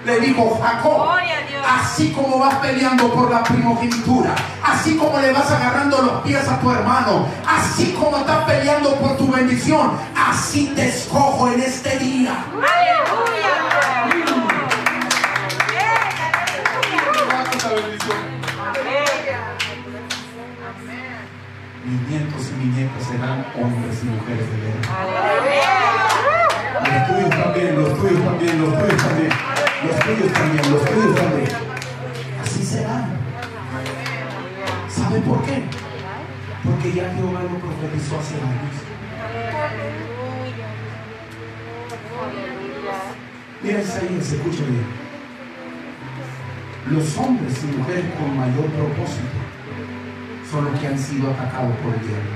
Le dijo Jacob, Gloria a Dios. así como vas peleando por la primogenitura, así como le vas agarrando los pies a tu hermano, así como estás peleando por tu bendición, así te escojo en este día. Aleluya. Mis nietos y mis nietas serán hombres y mujeres de guerra. Los tuyos también, los tuyos también, los tuyos también, los tuyos también, los tuyos también. Así será. ¿Sabe por qué? Porque ya Jehová lo profetizó hace años. Mira Isaías, escucha bien. Los hombres y mujeres con mayor propósito son los que han sido atacados por el diablo.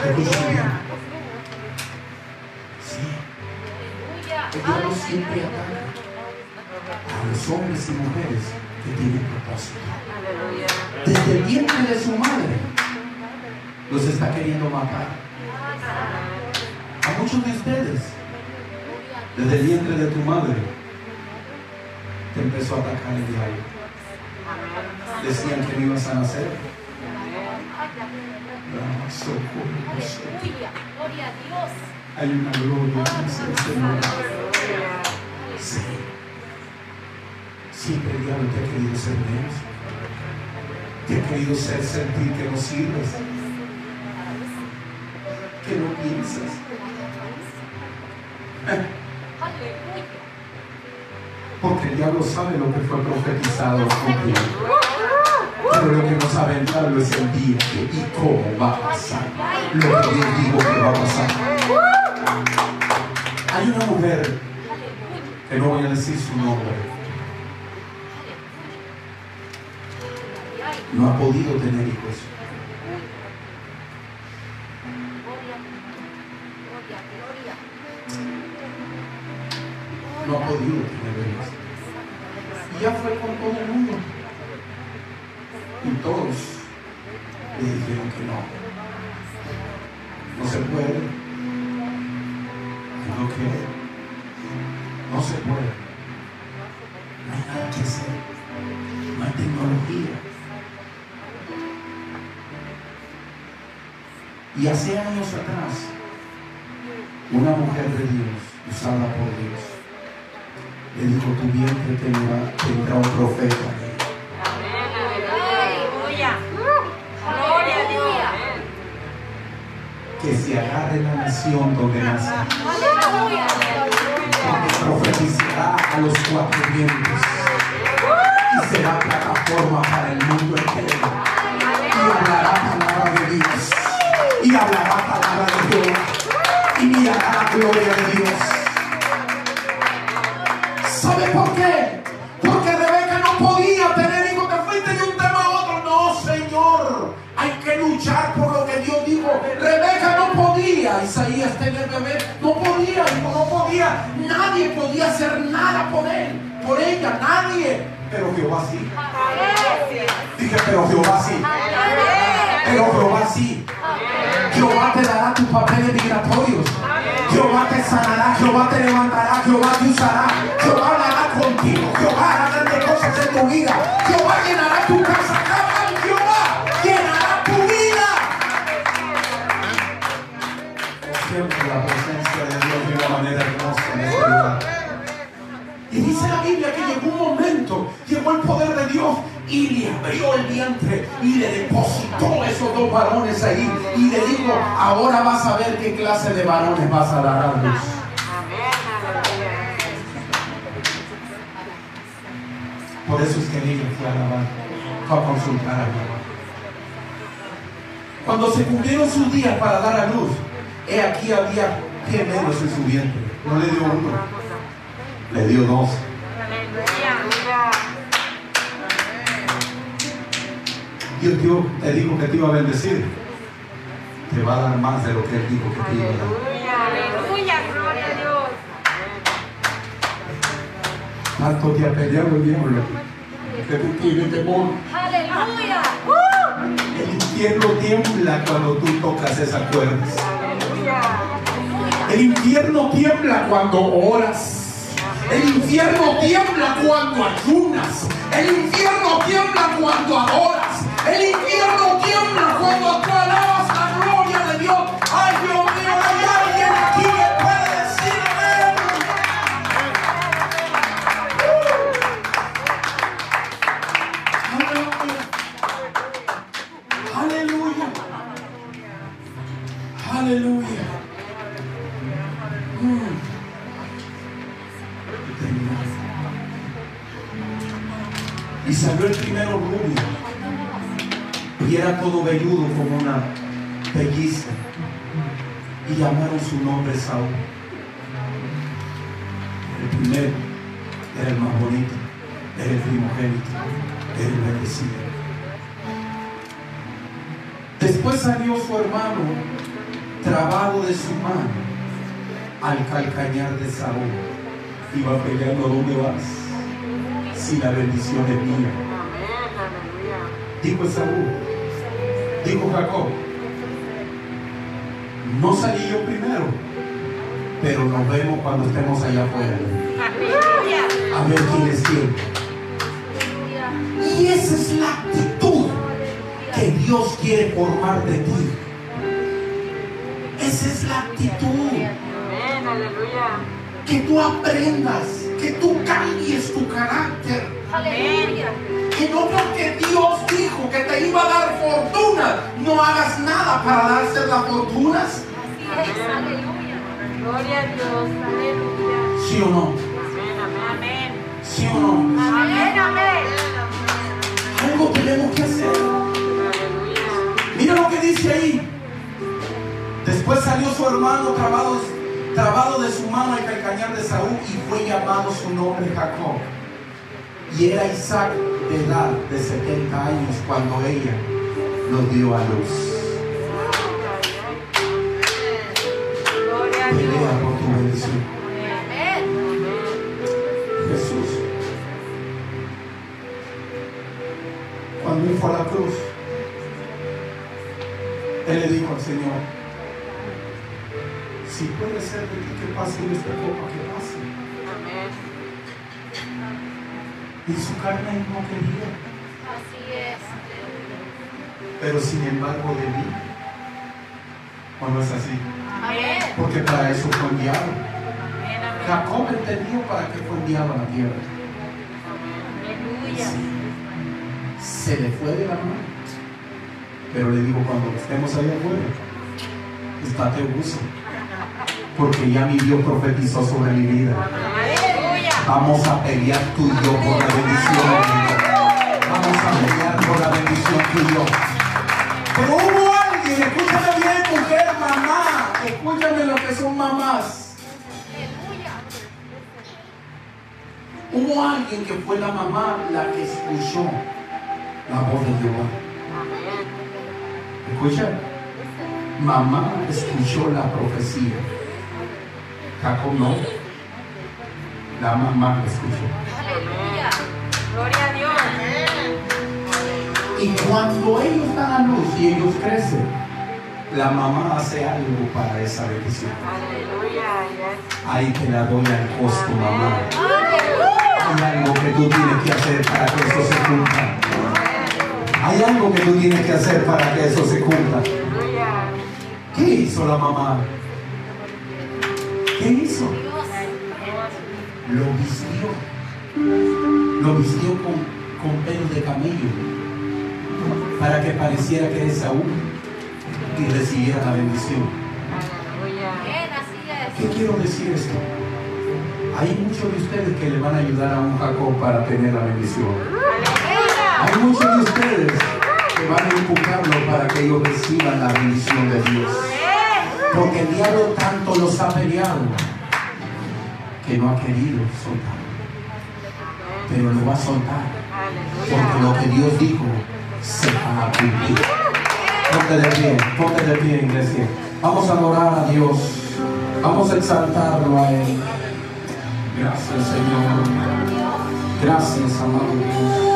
Aleluya. Sí, el diablo siempre ataca a los hombres y mujeres que tienen propósito. Desde el vientre de su madre los está queriendo matar. A muchos de ustedes, desde el vientre de tu madre, te empezó a atacar el diablo. Decían que no ibas a nacer. Gloria a Dios. Hay una gloria en Señor. Sí. Siempre el diablo te ha querido ser menos. Te ha querido ser sentir que no sirves. Que no piensas. Porque el diablo sabe lo que fue profetizado contigo. Pero lo que no sabe el diablo es el día y cómo va a pasar. Lo que Dios dijo que va a pasar. Hay una mujer que no voy a decir su nombre. No ha podido tener hijos. No ha podido tener hijos. Y ya fue con todo el mundo. Y todos le dijeron que no. No se puede. Que no quiere. No se puede. No hay nada que hacer. No hay tecnología. Y hace años atrás, una mujer de Dios, usada por Dios, le dijo, tu vientre tendrá, tendrá un profeta. Aleluya. Gloria a Dios. Que se agarre la nación donde nace. Aleluya. Porque profetizará a los cuatro vientos. Y será plataforma para el mundo entero. Y hablará palabra de Dios. Y hablará palabra de Dios. Y mirará la gloria de Dios. ¿Sabe por qué? Porque Rebeca no podía tener hijos. Te fuiste de un tema a otro. No, Señor. Hay que luchar por lo que Dios dijo. Rebeca no podía, Isaías, tener bebé. No podía, hijo, no podía. Nadie podía hacer nada por él. Por ella, nadie. Pero Jehová sí. Dije, pero Jehová sí. Pero Jehová sí. Jehová te dará tus papeles migratorios. Jehová te sanará, Jehová te levantará, Jehová te usará, Jehová hablará contigo, Jehová hará grandes cosas en tu vida, Jehová llenará tu casa, abrió el vientre y le depositó esos dos varones ahí y le dijo, ahora vas a ver qué clase de varones vas a dar a luz. Por eso es que el fue a alabar. fue a consultar a Jehová. Cuando se cumplieron sus días para dar a luz, he aquí había gemelos en su vientre. No le dio uno, le dio dos. Dios, Dios te dijo que te iba a bendecir. Te va a dar más de lo que Él dijo que te iba a dar. Aleluya. Aleluya. Gloria a Dios. Tanto te ha peleado el diablo que tú tienes temor. Aleluya. El infierno tiembla cuando tú tocas esas cuerdas. Aleluya. El infierno tiembla cuando oras. El infierno tiembla cuando ayunas. El infierno tiembla cuando adoras. El era todo velludo como una pelliza. Y llamaron su nombre Saúl. El primero era el más bonito, era el primogénito, era el bendecido. Después salió su hermano, trabado de su mano, al calcañar de Saúl. Iba peleando, ¿a dónde vas? Si la bendición es mía. Dijo Saúl, dijo Jacob, no salí yo primero, pero nos vemos cuando estemos allá afuera. A ver quién es quién. Y esa es la actitud que Dios quiere formar de ti. Esa es la actitud. Que tú aprendas, que tú cambies tu carácter. Aleluya. Que no porque Dios dijo que te iba a dar fortuna, no hagas nada para darse las fortunas. Así es. Aleluya. Gloria a Dios. Aleluya. ¿Sí o no? Amén. Amén. ¿Sí o no? Amén. Amén. Algo tenemos que hacer. Aleluya. Mira lo que dice ahí. Después salió su hermano trabado, trabado de su mano el calcañar de Saúl y fue llamado su nombre Jacob. Y era Isaac de edad de 70 años cuando ella lo dio a luz. Gloria a Pelea por tu bendición. Amén. Jesús. Cuando él fue a la cruz, él le dijo al Señor, si puede ser de ti que pase esta copa, carne no quería, Así es. Pero sin embargo de mí. ¿O no es así? Amén. Porque para eso fue enviado. Jacob entendió para qué fue enviado a la tierra. Aleluya. Se le fue de la mano. Pero le digo, cuando estemos allá afuera, estate gusto. Porque ya mi Dios profetizó sobre mi vida. Vamos a pelear tú y yo por la bendición. Vamos a pelear por la bendición tú y yo. Pero hubo alguien, escúchame bien, mujer, mamá. Escúchame lo que son mamás. Hubo alguien que fue la mamá la que escuchó la voz de Jehová. Escucha. Mamá escuchó la profecía. Jacob no. La mamá escuchó. Aleluya. Gloria a Dios. Y cuando ellos dan a luz y ellos crecen, la mamá hace algo para esa bendición. Aleluya. Ahí te la doy al costo, mamá. Hay algo que tú tienes que hacer para que eso se cumpla. Hay algo que tú tienes que hacer para que eso se cumpla. ¿Qué hizo la mamá? ¿Qué hizo? Lo vistió. Lo vistió con, con pelos de camello. Para que pareciera que es Saúl y recibiera la bendición. ¿Qué quiero decir esto? Hay muchos de ustedes que le van a ayudar a un Jacob para tener la bendición. Hay muchos de ustedes que van a empujarlo para que ellos reciban la bendición de Dios. Porque el diablo tanto los ha peleado que no ha querido soltar. Pero lo va a soltar. Porque lo que Dios dijo se va a cumplir. Ponte de pie, ponte de pie, iglesia. Vamos a adorar a Dios. Vamos a exaltarlo a Él. Gracias, Señor. Gracias, amado Dios.